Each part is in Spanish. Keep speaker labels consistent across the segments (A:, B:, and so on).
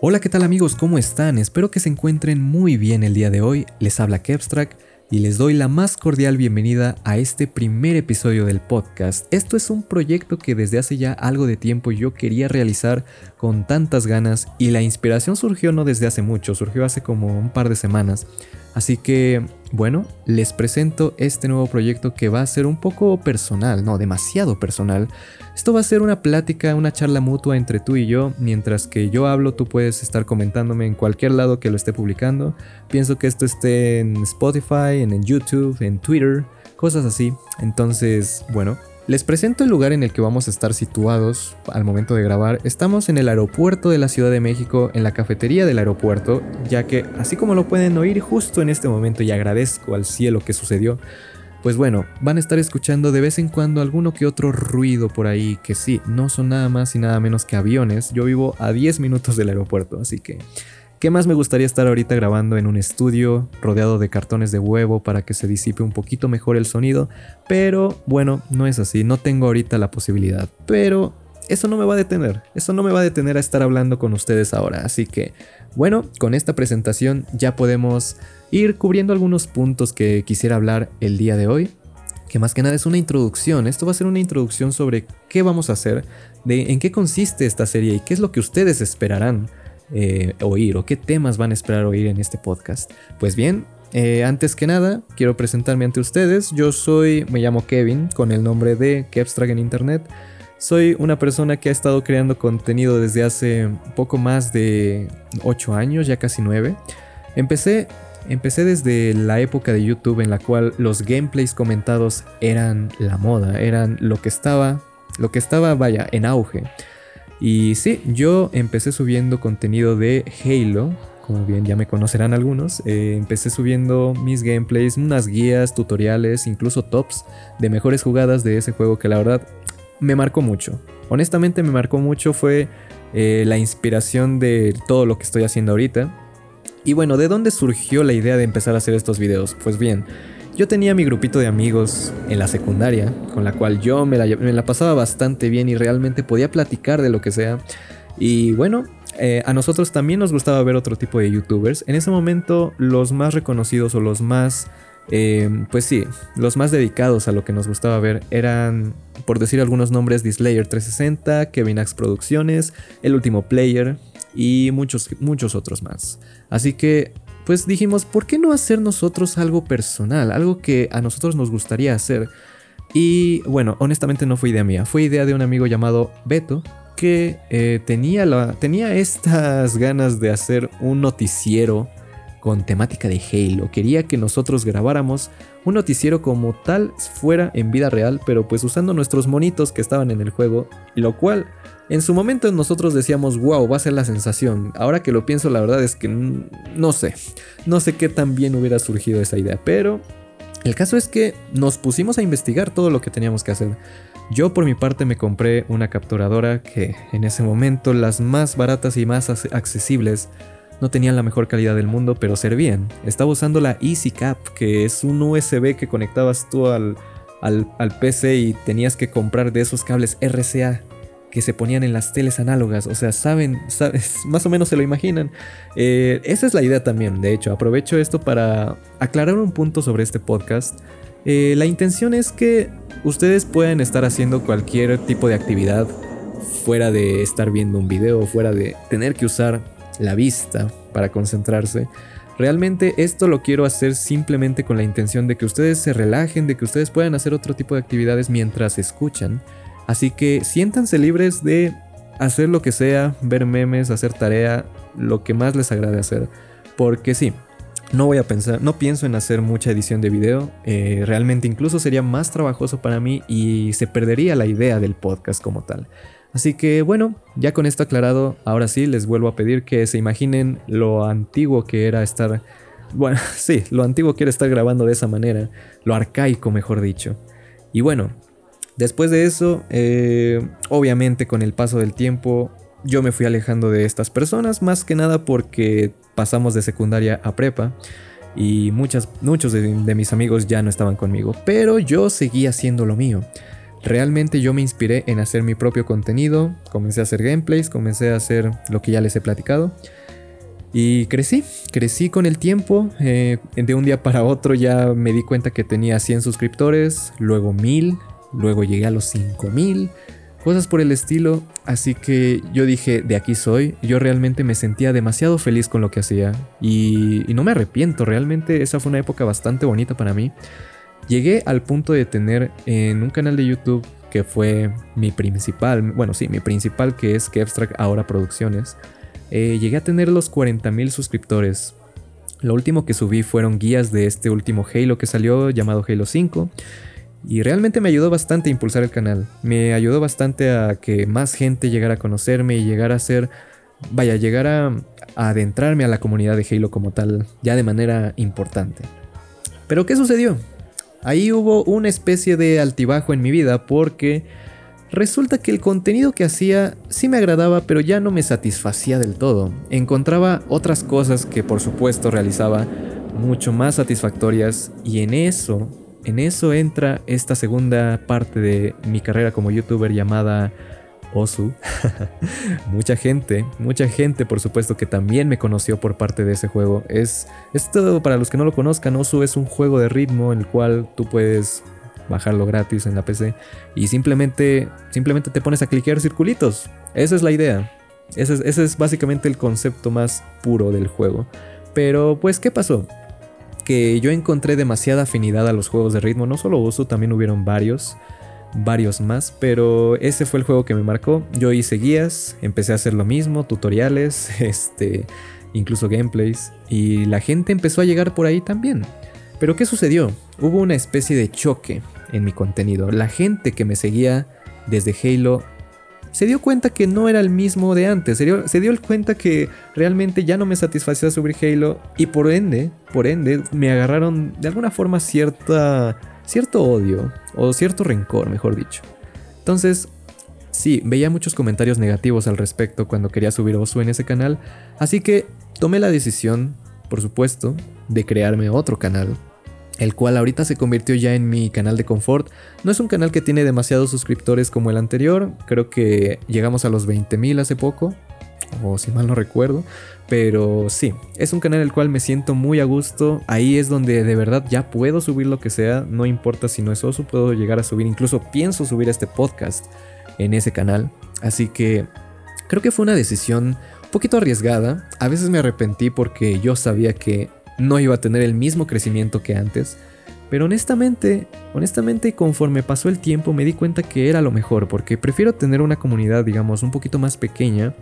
A: Hola, ¿qué tal amigos? ¿Cómo están? Espero que se encuentren muy bien el día de hoy. Les habla Kevstrack y les doy la más cordial bienvenida a este primer episodio del podcast. Esto es un proyecto que desde hace ya algo de tiempo yo quería realizar con tantas ganas y la inspiración surgió no desde hace mucho, surgió hace como un par de semanas. Así que, bueno, les presento este nuevo proyecto que va a ser un poco personal, no, demasiado personal. Esto va a ser una plática, una charla mutua entre tú y yo. Mientras que yo hablo, tú puedes estar comentándome en cualquier lado que lo esté publicando. Pienso que esto esté en Spotify, en YouTube, en Twitter, cosas así. Entonces, bueno, les presento el lugar en el que vamos a estar situados al momento de grabar. Estamos en el aeropuerto de la Ciudad de México, en la cafetería del aeropuerto, ya que así como lo pueden oír justo en este momento y agradezco al cielo que sucedió, pues bueno, van a estar escuchando de vez en cuando alguno que otro ruido por ahí, que sí, no son nada más y nada menos que aviones. Yo vivo a 10 minutos del aeropuerto, así que ¿Qué más me gustaría estar ahorita grabando en un estudio rodeado de cartones de huevo para que se disipe un poquito mejor el sonido? Pero bueno, no es así, no tengo ahorita la posibilidad. Pero eso no me va a detener, eso no me va a detener a estar hablando con ustedes ahora. Así que bueno, con esta presentación ya podemos ir cubriendo algunos puntos que quisiera hablar el día de hoy. Que más que nada es una introducción. Esto va a ser una introducción sobre qué vamos a hacer, de en qué consiste esta serie y qué es lo que ustedes esperarán eh, oír o qué temas van a esperar oír en este podcast. Pues bien, eh, antes que nada, quiero presentarme ante ustedes. Yo soy, me llamo Kevin, con el nombre de Kevstrag en Internet. Soy una persona que ha estado creando contenido desde hace poco más de 8 años, ya casi 9. Empecé, empecé desde la época de YouTube en la cual los gameplays comentados eran la moda, eran lo que estaba, lo que estaba, vaya, en auge. Y sí, yo empecé subiendo contenido de Halo, como bien ya me conocerán algunos. Eh, empecé subiendo mis gameplays, unas guías, tutoriales, incluso tops de mejores jugadas de ese juego que la verdad me marcó mucho. Honestamente me marcó mucho, fue eh, la inspiración de todo lo que estoy haciendo ahorita. Y bueno, ¿de dónde surgió la idea de empezar a hacer estos videos? Pues bien, yo tenía mi grupito de amigos en la secundaria, con la cual yo me la, pasaba bastante bien y realmente podía platicar de lo que sea. Y bueno, eh, a nosotros también nos gustaba ver otro tipo de youtubers. En ese momento los más reconocidos o los más, eh, pues sí, los más dedicados a lo que nos gustaba ver eran, por decir algunos nombres, Dislayer 360, Kevin Axe Producciones, El Último Player y muchos, muchos otros más. Así que pues dijimos, ¿por qué no hacer nosotros algo personal? Algo que a nosotros nos gustaría hacer. Y bueno, honestamente no fue idea mía, fue idea de un amigo llamado Beto, que eh, tenía, la, tenía estas ganas de hacer un noticiero con temática de Halo. Quería que nosotros grabáramos un noticiero como tal fuera en vida real, pero pues usando nuestros monitos que estaban en el juego, lo cual en su momento nosotros decíamos, wow, va a ser la sensación. Ahora que lo pienso, la verdad es que no sé. No sé qué tan bien hubiera surgido esa idea. Pero el caso es que nos pusimos a investigar todo lo que teníamos que hacer. Yo por mi parte me compré una capturadora que en ese momento las más baratas y más accesibles no tenían la mejor calidad del mundo, pero servían. Estaba usando la EasyCap, que es un USB que conectabas tú al, al, al PC y tenías que comprar de esos cables RCA que se ponían en las teles análogas. O sea, saben, más o menos se lo imaginan. Eh, esa es la idea también, de hecho. Aprovecho esto para aclarar un punto sobre este podcast. Eh, la intención es que ustedes puedan estar haciendo cualquier tipo de actividad fuera de estar viendo un video, fuera de tener que usar la vista para concentrarse. Realmente esto lo quiero hacer simplemente con la intención de que ustedes se relajen, de que ustedes puedan hacer otro tipo de actividades mientras escuchan. Así que siéntanse libres de hacer lo que sea, ver memes, hacer tarea, lo que más les agrade hacer. Porque sí, no voy a pensar, no pienso en hacer mucha edición de video. Eh, realmente incluso sería más trabajoso para mí y se perdería la idea del podcast como tal. Así que bueno, ya con esto aclarado, ahora sí les vuelvo a pedir que se imaginen lo antiguo que era estar, bueno, sí, lo antiguo que era estar grabando de esa manera, lo arcaico mejor dicho. Y bueno, Después de eso, eh, obviamente con el paso del tiempo, yo me fui alejando de estas personas, más que nada porque pasamos de secundaria a prepa y muchas, muchos de, mis amigos ya no estaban conmigo, pero yo seguía haciendo lo mío. Realmente yo me inspiré en hacer mi propio contenido, comencé a hacer gameplays, comencé a hacer lo que ya les he platicado. Y crecí, crecí con el tiempo. Eh, de un día para otro ya me di cuenta que tenía 100 suscriptores, luego 1000, luego llegué a los 5000, cosas por el estilo. Así que yo dije, de aquí soy. Yo realmente me sentía demasiado feliz con lo que hacía y, y no me arrepiento. Realmente esa fue una época bastante bonita para mí. Llegué al punto de tener en un canal de YouTube que fue mi principal, bueno, sí, mi principal que es que Abstract Ahora Producciones. Eh, llegué a tener los 40.000 suscriptores. Lo último que subí fueron guías de este último Halo que salió llamado Halo 5. Y realmente me ayudó bastante a impulsar el canal. Me ayudó bastante a que más gente llegara a conocerme y llegara a ser... Vaya, llegar a, a adentrarme a la comunidad de Halo como tal, ya de manera importante. Pero ¿qué sucedió? Ahí hubo una especie de altibajo en mi vida porque resulta que el contenido que hacía sí me agradaba, pero ya no me satisfacía del todo. Encontraba otras cosas que por supuesto realizaba mucho más satisfactorias y en eso, en eso entra esta segunda parte de mi carrera como youtuber llamada Osu. mucha gente, mucha gente por supuesto que también me conoció por parte de ese juego. Es esto para los que no lo conozcan, Osu es un juego de ritmo en el cual tú puedes bajarlo gratis en la PC y simplemente simplemente te pones a cliquear circulitos. Esa es la idea. Ese es, ese es básicamente el concepto más puro del juego. Pero pues ¿qué pasó? Que yo encontré demasiada afinidad a los juegos de ritmo, no solo Osu, también hubieron varios varios más, pero ese fue el juego que me marcó. Yo hice guías, empecé a hacer lo mismo, tutoriales, este, incluso gameplays, y la gente empezó a llegar por ahí también. Pero ¿qué sucedió? Hubo una especie de choque en mi contenido. La gente que me seguía desde Halo se dio cuenta que no era el mismo de antes. Se dio, se dio cuenta que realmente ya no me satisfacía subir Halo y por ende, por ende, me agarraron de alguna forma cierta cierto odio o cierto rencor, mejor dicho. Entonces, sí, veía muchos comentarios negativos al respecto cuando quería subir Osu en ese canal, así que tomé la decisión, por supuesto, de crearme otro canal, el cual ahorita se convirtió ya en mi canal de confort. No es un canal que tiene demasiados suscriptores como el anterior, creo que llegamos a los 20.000 hace poco, o si mal no recuerdo. Pero sí, es un canal el cual me siento muy a gusto. Ahí es donde de verdad ya puedo subir lo que sea. No importa si no es oso, puedo llegar a subir. Incluso pienso subir este podcast en ese canal. Así que creo que fue una decisión un poquito arriesgada. A veces me arrepentí porque yo sabía que no iba a tener el mismo crecimiento que antes. Pero honestamente, honestamente conforme pasó el tiempo me di cuenta que era lo mejor porque prefiero tener una comunidad digamos un poquito más pequeña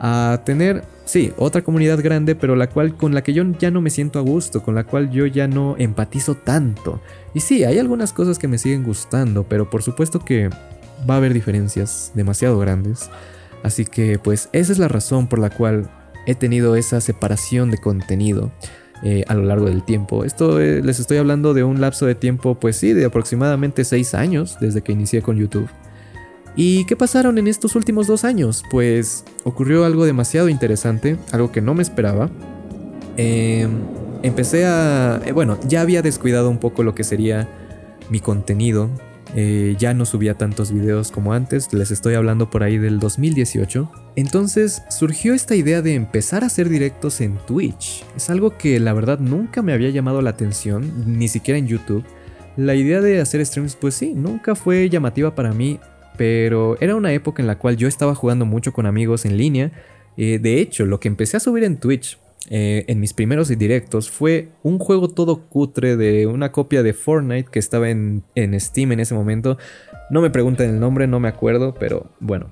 A: a tener, sí, otra comunidad grande, pero la cual con la que yo ya no me siento a gusto, con la cual yo ya no empatizo tanto. Y sí, hay algunas cosas que me siguen gustando, pero por supuesto que va a haber diferencias demasiado grandes. Así que pues esa es la razón por la cual he tenido esa separación de contenido. Eh, a lo largo del tiempo. Esto eh, les estoy hablando de un lapso de tiempo, pues sí, de aproximadamente 6 años desde que inicié con YouTube. ¿Y qué pasaron en estos últimos dos años? Pues ocurrió algo demasiado interesante, algo que no me esperaba. Em, empecé a... Eh, bueno, ya había descuidado un poco lo que sería mi contenido. Eh, ya no subía tantos videos como antes, les estoy hablando por ahí del 2018. Entonces surgió esta idea de empezar a hacer directos en Twitch. Es algo que la verdad nunca me había llamado la atención, ni siquiera en YouTube. La idea de hacer streams, pues sí, nunca fue llamativa para mí pero era una época en la cual yo estaba jugando mucho con amigos en línea. Eh, de hecho, lo que empecé a subir en Twitch eh, en mis primeros directos fue un juego todo cutre de una copia de Fortnite que estaba en, Steam en ese momento. No me pregunten el nombre, no me acuerdo, pero bueno.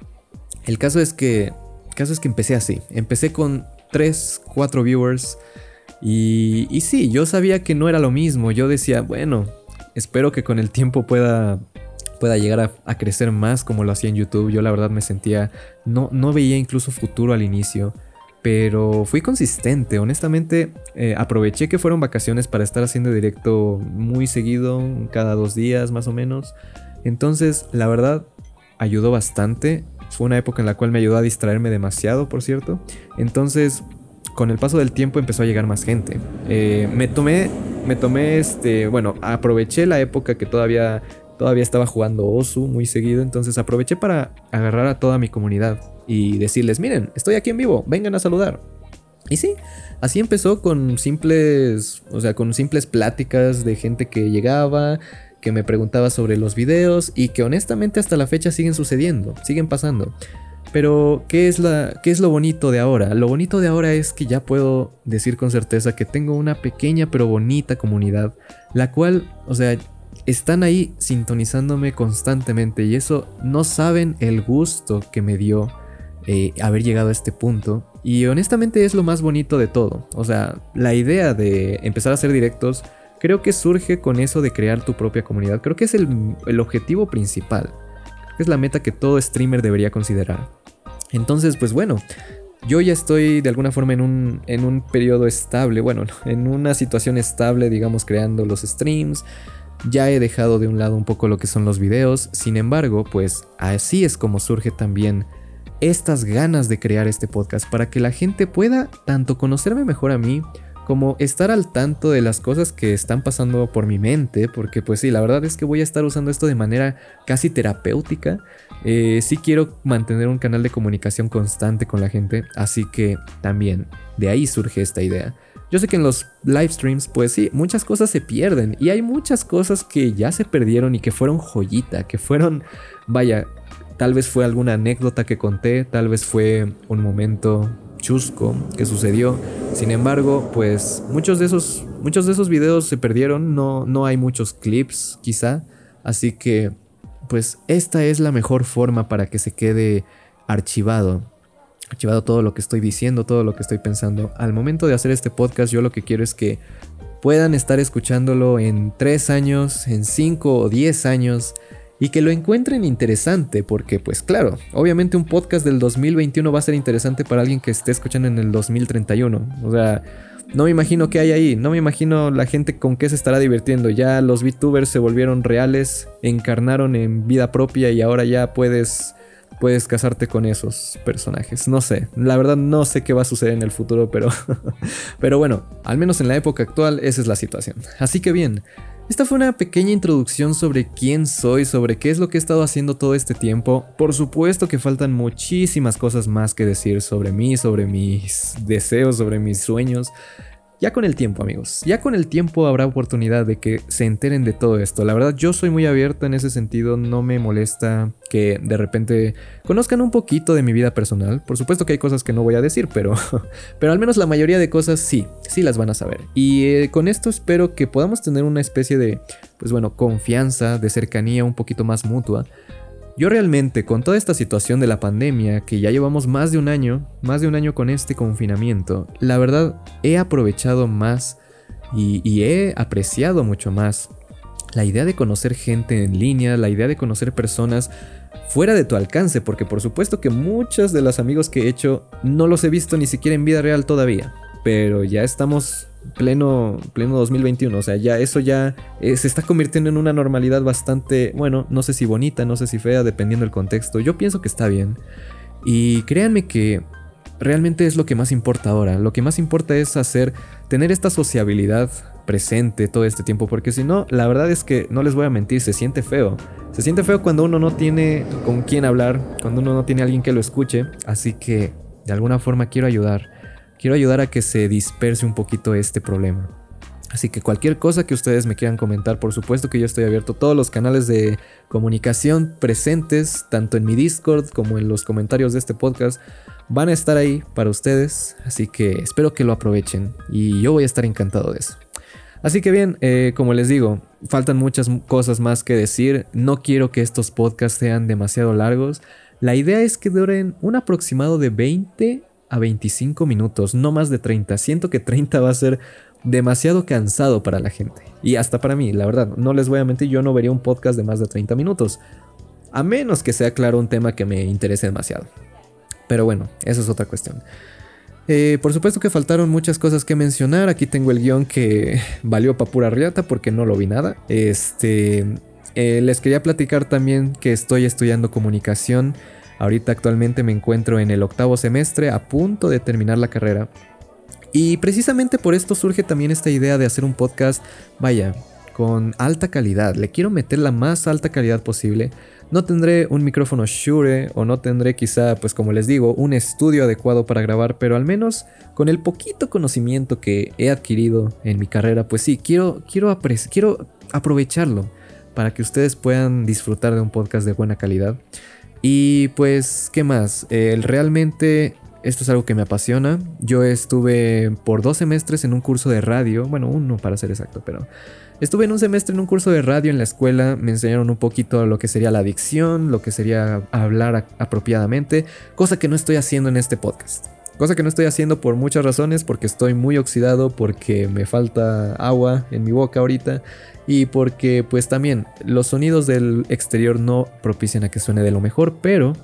A: El caso es que, caso es que empecé así. Empecé con 3, 4 viewers. Y, y sí, yo sabía que no era lo mismo. Yo decía, bueno, espero que con el tiempo pueda pueda llegar a, crecer más como lo hacía en YouTube. Yo la verdad me sentía, no, no veía incluso futuro al inicio, pero fui consistente. Honestamente, eh, aproveché que fueron vacaciones para estar haciendo directo muy seguido, cada dos días más o menos. Entonces, la verdad, ayudó bastante. Fue una época en la cual me ayudó a distraerme demasiado, por cierto. Entonces, con el paso del tiempo empezó a llegar más gente. Eh, me tomé, me tomé este, bueno, aproveché la época que todavía todavía estaba jugando Osu muy seguido, entonces aproveché para agarrar a toda mi comunidad y decirles, miren, estoy aquí en vivo, vengan a saludar. Y sí, así empezó con simples, o sea, con simples pláticas de gente que llegaba, que me preguntaba sobre los videos y que honestamente hasta la fecha siguen sucediendo, siguen pasando. Pero, ¿qué es, la, ¿qué es lo bonito de ahora? Lo bonito de ahora es que ya puedo decir con certeza que tengo una pequeña pero bonita comunidad, la cual, o sea, están ahí sintonizándome constantemente y eso no saben el gusto que me dio eh, haber llegado a este punto. Y honestamente es lo más bonito de todo. O sea, la idea de empezar a hacer directos creo que surge con eso de crear tu propia comunidad. Creo que es el, el objetivo principal. Es la meta que todo streamer debería considerar. Entonces, pues bueno, yo ya estoy de alguna forma en un, en un periodo estable, bueno, en una situación estable, digamos, creando los streams. Ya he dejado de un lado un poco lo que son los videos, sin embargo, pues así es como surge también estas ganas de crear este podcast para que la gente pueda tanto conocerme mejor a mí, como estar al tanto de las cosas que están pasando por mi mente, porque pues sí, la verdad es que voy a estar usando esto de manera casi terapéutica. Eh, sí quiero mantener un canal de comunicación constante con la gente, así que también de ahí surge esta idea. Yo sé que en los live streams, pues sí, muchas cosas se pierden y hay muchas cosas que ya se perdieron y que fueron joyita, que fueron, vaya, tal vez fue alguna anécdota que conté, tal vez fue un momento chusco que sucedió. Sin embargo, pues muchos de esos, muchos de esos videos se perdieron, no, no hay muchos clips quizá, así que pues esta es la mejor forma para que se quede archivado. Archivado todo lo que estoy diciendo, todo lo que estoy pensando. Al momento de hacer este podcast yo lo que quiero es que puedan estar escuchándolo en 3 años, en 5 o 10 años y que lo encuentren interesante, porque pues claro, obviamente un podcast del 2021 va a ser interesante para alguien que esté escuchando en el 2031. O sea, no me imagino qué hay ahí, no me imagino la gente con qué se estará divirtiendo. Ya los VTubers se volvieron reales, encarnaron en vida propia y ahora ya puedes puedes casarte con esos personajes. No sé, la verdad no sé qué va a suceder en el futuro, pero pero bueno, al menos en la época actual esa es la situación. Así que bien, esta fue una pequeña introducción sobre quién soy, sobre qué es lo que he estado haciendo todo este tiempo. Por supuesto que faltan muchísimas cosas más que decir sobre mí, sobre mis deseos, sobre mis sueños. Ya con el tiempo, amigos, ya con el tiempo habrá oportunidad de que se enteren de todo esto. La verdad, yo soy muy abierto en ese sentido, no me molesta que de repente conozcan un poquito de mi vida personal. Por supuesto que hay cosas que no voy a decir, pero, pero al menos la mayoría de cosas sí, sí las van a saber. Y eh, con esto espero que podamos tener una especie de, pues bueno, confianza, de cercanía un poquito más mutua yo realmente, con toda esta situación de la pandemia, que ya llevamos más de un año, más de un año con este confinamiento, la verdad he aprovechado más y, he apreciado mucho más la idea de conocer gente en línea, la idea de conocer personas fuera de tu alcance, porque por supuesto que muchos de los amigos que he hecho no los he visto ni siquiera en vida real todavía, pero ya estamos pleno, pleno 2021. O sea, ya eso ya eh, se está convirtiendo en una normalidad bastante, bueno, no sé si bonita, no sé si fea, dependiendo del contexto. Yo pienso que está bien. Y créanme que realmente es lo que más importa ahora. Lo que más importa es hacer, tener esta sociabilidad presente todo este tiempo, porque si no, la verdad es que no les voy a mentir, se siente feo. Se siente feo cuando uno no tiene con quién hablar, cuando uno no tiene alguien que lo escuche, así que de alguna forma quiero ayudar quiero ayudar a que se disperse un poquito este problema. Así que cualquier cosa que ustedes me quieran comentar, por supuesto que yo estoy abierto. Todos los canales de comunicación presentes, tanto en mi Discord como en los comentarios de este podcast, van a estar ahí para ustedes. Así que espero que lo aprovechen y yo voy a estar encantado de eso. Así que bien, eh, como les digo, faltan muchas cosas más que decir. No quiero que estos podcasts sean demasiado largos. La idea es que duren un aproximado de 20 a 25 minutos, no más de 30. Siento que 30 va a ser demasiado cansado para la gente. Y hasta para mí, la verdad, no les voy a mentir, yo no vería un podcast de más de 30 minutos. A menos que sea claro un tema que me interese demasiado. Pero bueno, eso es otra cuestión. Eh, por supuesto que faltaron muchas cosas que mencionar. Aquí tengo el guion que valió para pura riata porque no lo vi nada. Este, eh, les quería platicar también que estoy estudiando comunicación Ahorita actualmente me encuentro en el octavo semestre a punto de terminar la carrera. Y precisamente por esto surge también esta idea de hacer un podcast, vaya, con alta calidad. Le quiero meter la más alta calidad posible. No tendré un micrófono Shure o no tendré quizá, pues como les digo, un estudio adecuado para grabar, pero al menos con el poquito conocimiento que he adquirido en mi carrera, pues sí, quiero, quiero, quiero aprovecharlo para que ustedes puedan disfrutar de un podcast de buena calidad. Y pues, ¿qué más? realmente esto es algo que me apasiona. Yo estuve por dos semestres en un curso de radio, bueno, uno para ser exacto, pero estuve en un semestre en un curso de radio en la escuela. Me enseñaron un poquito lo que sería la dicción, lo que sería hablar apropiadamente, cosa que no estoy haciendo en este podcast. Cosa que no estoy haciendo por muchas razones, porque estoy muy oxidado, porque me falta agua en mi boca ahorita y porque pues también los sonidos del exterior no propician a que suene de lo mejor, pero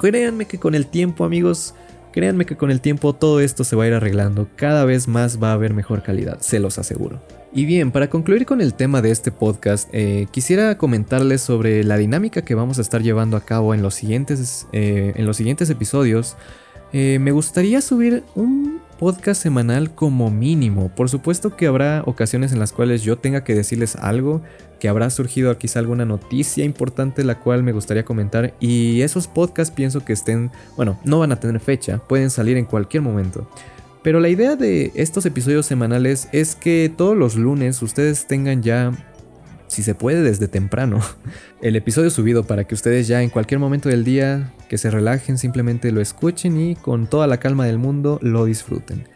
A: créanme que con el tiempo amigos, créanme que con el tiempo todo esto se va a ir arreglando, cada vez más va a haber mejor calidad, se los aseguro. Y bien, para concluir con el tema de este podcast, eh, quisiera comentarles sobre la dinámica que vamos a estar llevando a cabo en los siguientes, eh, en los siguientes episodios. Eh, me gustaría subir un podcast semanal como mínimo. Por supuesto que habrá ocasiones en las cuales yo tenga que decirles algo, que habrá surgido quizá alguna noticia importante la cual me gustaría comentar y esos podcasts pienso que estén, bueno, no van a tener fecha, pueden salir en cualquier momento. Pero la idea de estos episodios semanales es que todos los lunes ustedes tengan ya si se puede desde temprano, el episodio subido para que ustedes ya en cualquier momento del día que se relajen simplemente lo escuchen y con toda la calma del mundo lo disfruten.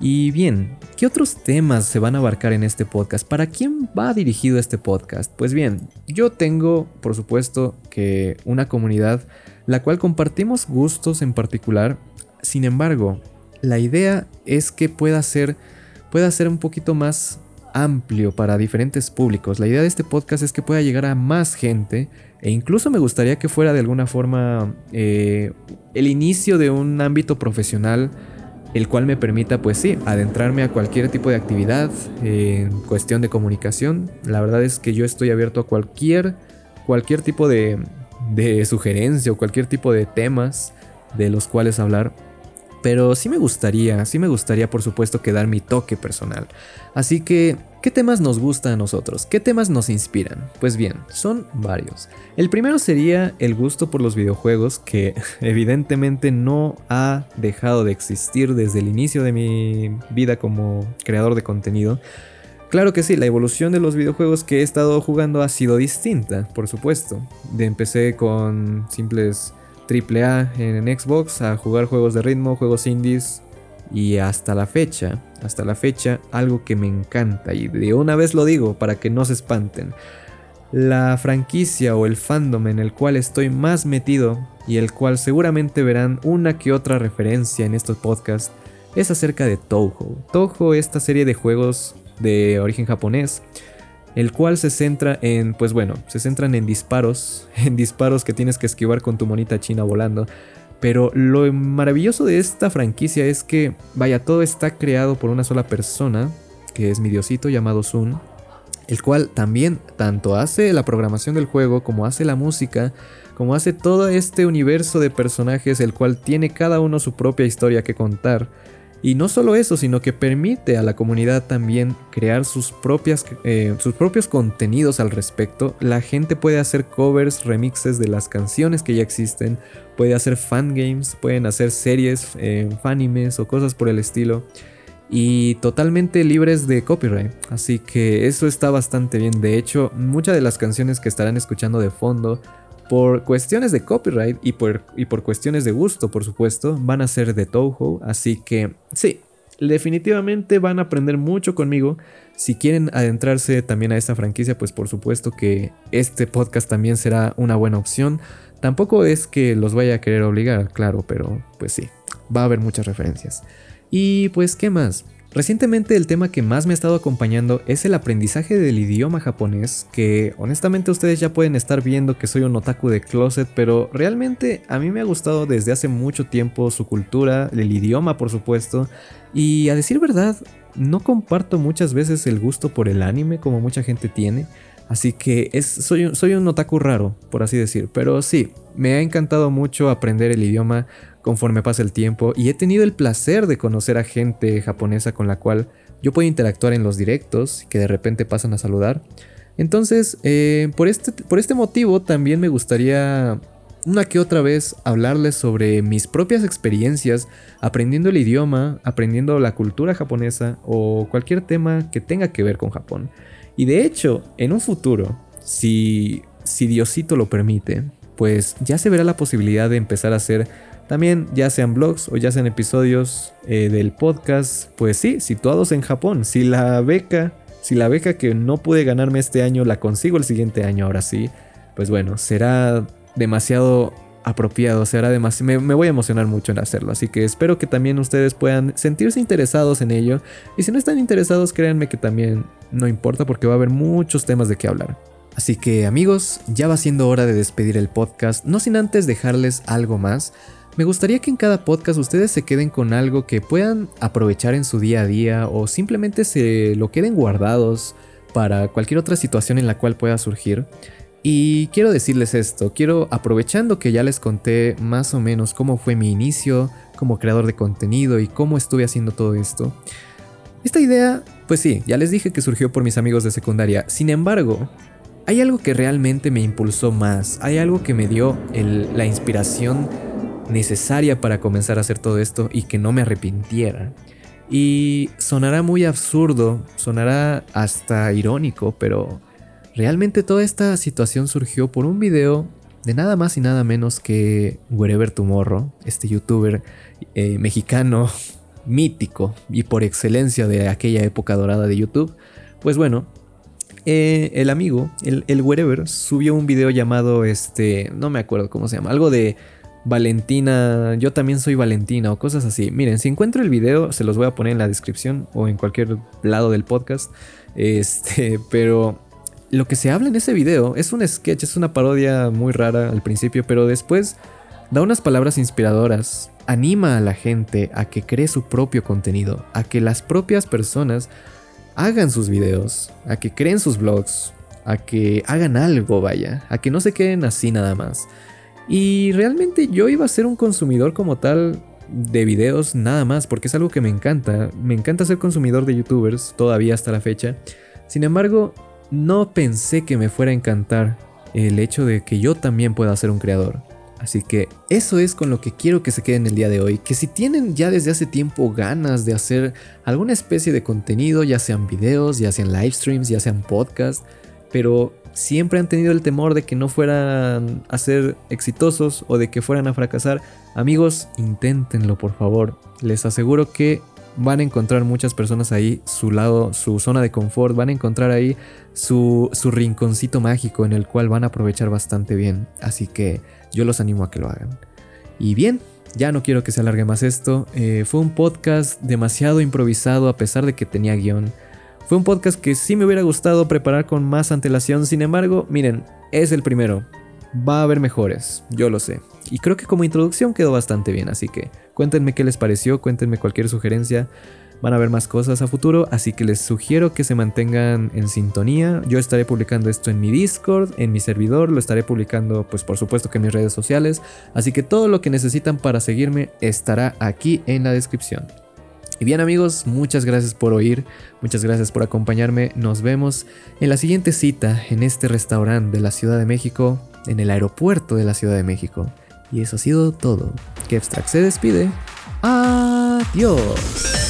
A: Y bien, ¿qué otros temas se van a abarcar en este podcast? ¿Para quién va dirigido este podcast? Pues bien, yo tengo, por supuesto, que una comunidad la cual compartimos gustos en particular. Sin embargo, la idea es que pueda ser, pueda ser un poquito más amplio para diferentes públicos. La idea de este podcast es que pueda llegar a más gente e incluso me gustaría que fuera de alguna forma eh, el inicio de un ámbito profesional el cual me permita pues sí adentrarme a cualquier tipo de actividad en cuestión de comunicación. La verdad es que yo estoy abierto a cualquier cualquier tipo de sugerencia o cualquier tipo de temas de los cuales hablar pero sí me gustaría, sí me gustaría por supuesto que dar mi toque personal. Así que, ¿qué temas nos gustan a nosotros? ¿Qué temas nos inspiran? Pues bien, son varios. El primero sería el gusto por los videojuegos, que evidentemente no ha dejado de existir desde el inicio de mi vida como creador de contenido. Claro que sí, la evolución de los videojuegos que he estado jugando ha sido distinta, por supuesto. De empecé con simples AAA en Xbox a jugar juegos de ritmo, juegos indies y hasta la fecha, hasta la fecha algo que me encanta y de una vez lo digo para que no se espanten. La franquicia o el fandom en el cual estoy más metido y el cual seguramente verán una que otra referencia en estos podcasts es acerca de Touhou. Touhou, esta serie de juegos de origen japonés, el cual se centra en, pues bueno, se centran en disparos, en disparos que tienes que esquivar con tu monita china volando. Pero lo maravilloso de esta franquicia es que, vaya, todo está creado por una sola persona, que es mi diosito llamado Sun, el cual también tanto hace la programación del juego como hace la música, como hace todo este universo de personajes, el cual tiene cada uno su propia historia que contar. Y no solo eso, sino que permite a la comunidad también crear sus, propias, eh, sus propios contenidos al respecto. La gente puede hacer covers, remixes de las canciones que ya existen, puede hacer fangames, pueden hacer series, eh, fanimes o cosas por el estilo. Y totalmente libres de copyright. Así que eso está bastante bien. De hecho, muchas de las canciones que estarán escuchando de fondo por cuestiones de copyright y por, y por cuestiones de gusto, por supuesto, van a ser de Toho. Así que sí, definitivamente van a aprender mucho conmigo. Si quieren adentrarse también a esta franquicia, pues por supuesto que este podcast también será una buena opción. Tampoco es que los vaya a querer obligar, claro, pero pues sí, va a haber muchas referencias. Y pues, ¿qué más? Recientemente el tema que más me ha estado acompañando es el aprendizaje del idioma japonés, que honestamente ustedes ya pueden estar viendo que soy un otaku de closet, pero realmente a mí me ha gustado desde hace mucho tiempo su cultura, el idioma por supuesto, y a decir verdad, no comparto muchas veces el gusto por el anime como mucha gente tiene, así que soy un otaku raro, por así decir, pero sí, me ha encantado mucho aprender el idioma, conforme pasa el tiempo y he tenido el placer de conocer a gente japonesa con la cual yo puedo interactuar en los directos que de repente pasan a saludar. Entonces, eh, por, este, por este motivo también me gustaría una que otra vez hablarles sobre mis propias experiencias aprendiendo el idioma, aprendiendo la cultura japonesa o cualquier tema que tenga que ver con Japón. Y de hecho, en un futuro, si, si Diosito lo permite, pues ya se verá la posibilidad de empezar a hacer también ya sean blogs o ya sean episodios eh, del podcast, pues sí, situados en Japón. Si la beca, si la beca que no pude ganarme este año la consigo el siguiente año, ahora sí, pues bueno, será demasiado apropiado, será demasiado, me, me, voy a emocionar mucho en hacerlo, así que espero que también ustedes puedan sentirse interesados en ello y si no están interesados créanme que también no importa porque va a haber muchos temas de qué hablar. Así que amigos, ya va siendo hora de despedir el podcast, no sin antes dejarles algo más. Me gustaría que en cada podcast ustedes se queden con algo que puedan aprovechar en su día a día o simplemente se lo queden guardados para cualquier otra situación en la cual pueda surgir. Y quiero decirles esto, quiero aprovechando que ya les conté más o menos cómo fue mi inicio como creador de contenido y cómo estuve haciendo todo esto. Esta idea, pues sí, ya les dije que surgió por mis amigos de secundaria. Sin embargo, hay algo que realmente me impulsó más, hay algo que me dio la inspiración necesaria para comenzar a hacer todo esto y que no me arrepintiera. Y sonará muy absurdo, sonará hasta irónico, pero realmente toda esta situación surgió por un video de nada más y nada menos que Wherever Tomorrow, este youtuber eh, mexicano mítico y por excelencia de aquella época dorada de YouTube. Pues bueno, eh, el amigo, el, el Wherever, subió un video llamado, este, no me acuerdo cómo se llama, algo de Valentina, yo también soy Valentina o cosas así. Miren, si encuentro el video, se los voy a poner en la descripción o en cualquier lado del podcast. Este, pero lo que se habla en ese video es un sketch, es una parodia muy rara al principio, pero después da unas palabras inspiradoras, anima a la gente a que cree su propio contenido, a que las propias personas hagan sus videos, a que creen sus blogs, a que hagan algo, vaya, a que no se queden así nada más. Y realmente yo iba a ser un consumidor como tal de videos nada más, porque es algo que me encanta. Me encanta ser consumidor de youtubers todavía hasta la fecha. Sin embargo, no pensé que me fuera a encantar el hecho de que yo también pueda ser un creador. Así que eso es con lo que quiero que se queden el día de hoy. Que si tienen ya desde hace tiempo ganas de hacer alguna especie de contenido, ya sean videos, ya sean live streams, ya sean podcasts, pero siempre han tenido el temor de que no fueran a ser exitosos o de que fueran a fracasar, amigos, inténtenlo por favor. Les aseguro que van a encontrar muchas personas ahí su lado, su zona de confort, van a encontrar ahí su, su rinconcito mágico en el cual van a aprovechar bastante bien. Así que yo los animo a que lo hagan. Y bien, ya no quiero que se alargue más esto. Eh, fue un podcast demasiado improvisado a pesar de que tenía guion. Fue un podcast que sí me hubiera gustado preparar con más antelación, sin embargo, miren, es el primero. Va a haber mejores, yo lo sé. Y creo que como introducción quedó bastante bien, así que cuéntenme qué les pareció, cuéntenme cualquier sugerencia. Van a haber más cosas a futuro, así que les sugiero que se mantengan en sintonía. Yo estaré publicando esto en mi Discord, en mi servidor, lo estaré publicando pues por supuesto que en mis redes sociales, así que todo lo que necesitan para seguirme estará aquí en la descripción. Y bien amigos, muchas gracias por oír, muchas gracias por acompañarme, nos vemos en la siguiente cita en este restaurante de la Ciudad de México, en el aeropuerto de la Ciudad de México. Y eso ha sido todo. Kevstrack se despide. Adiós.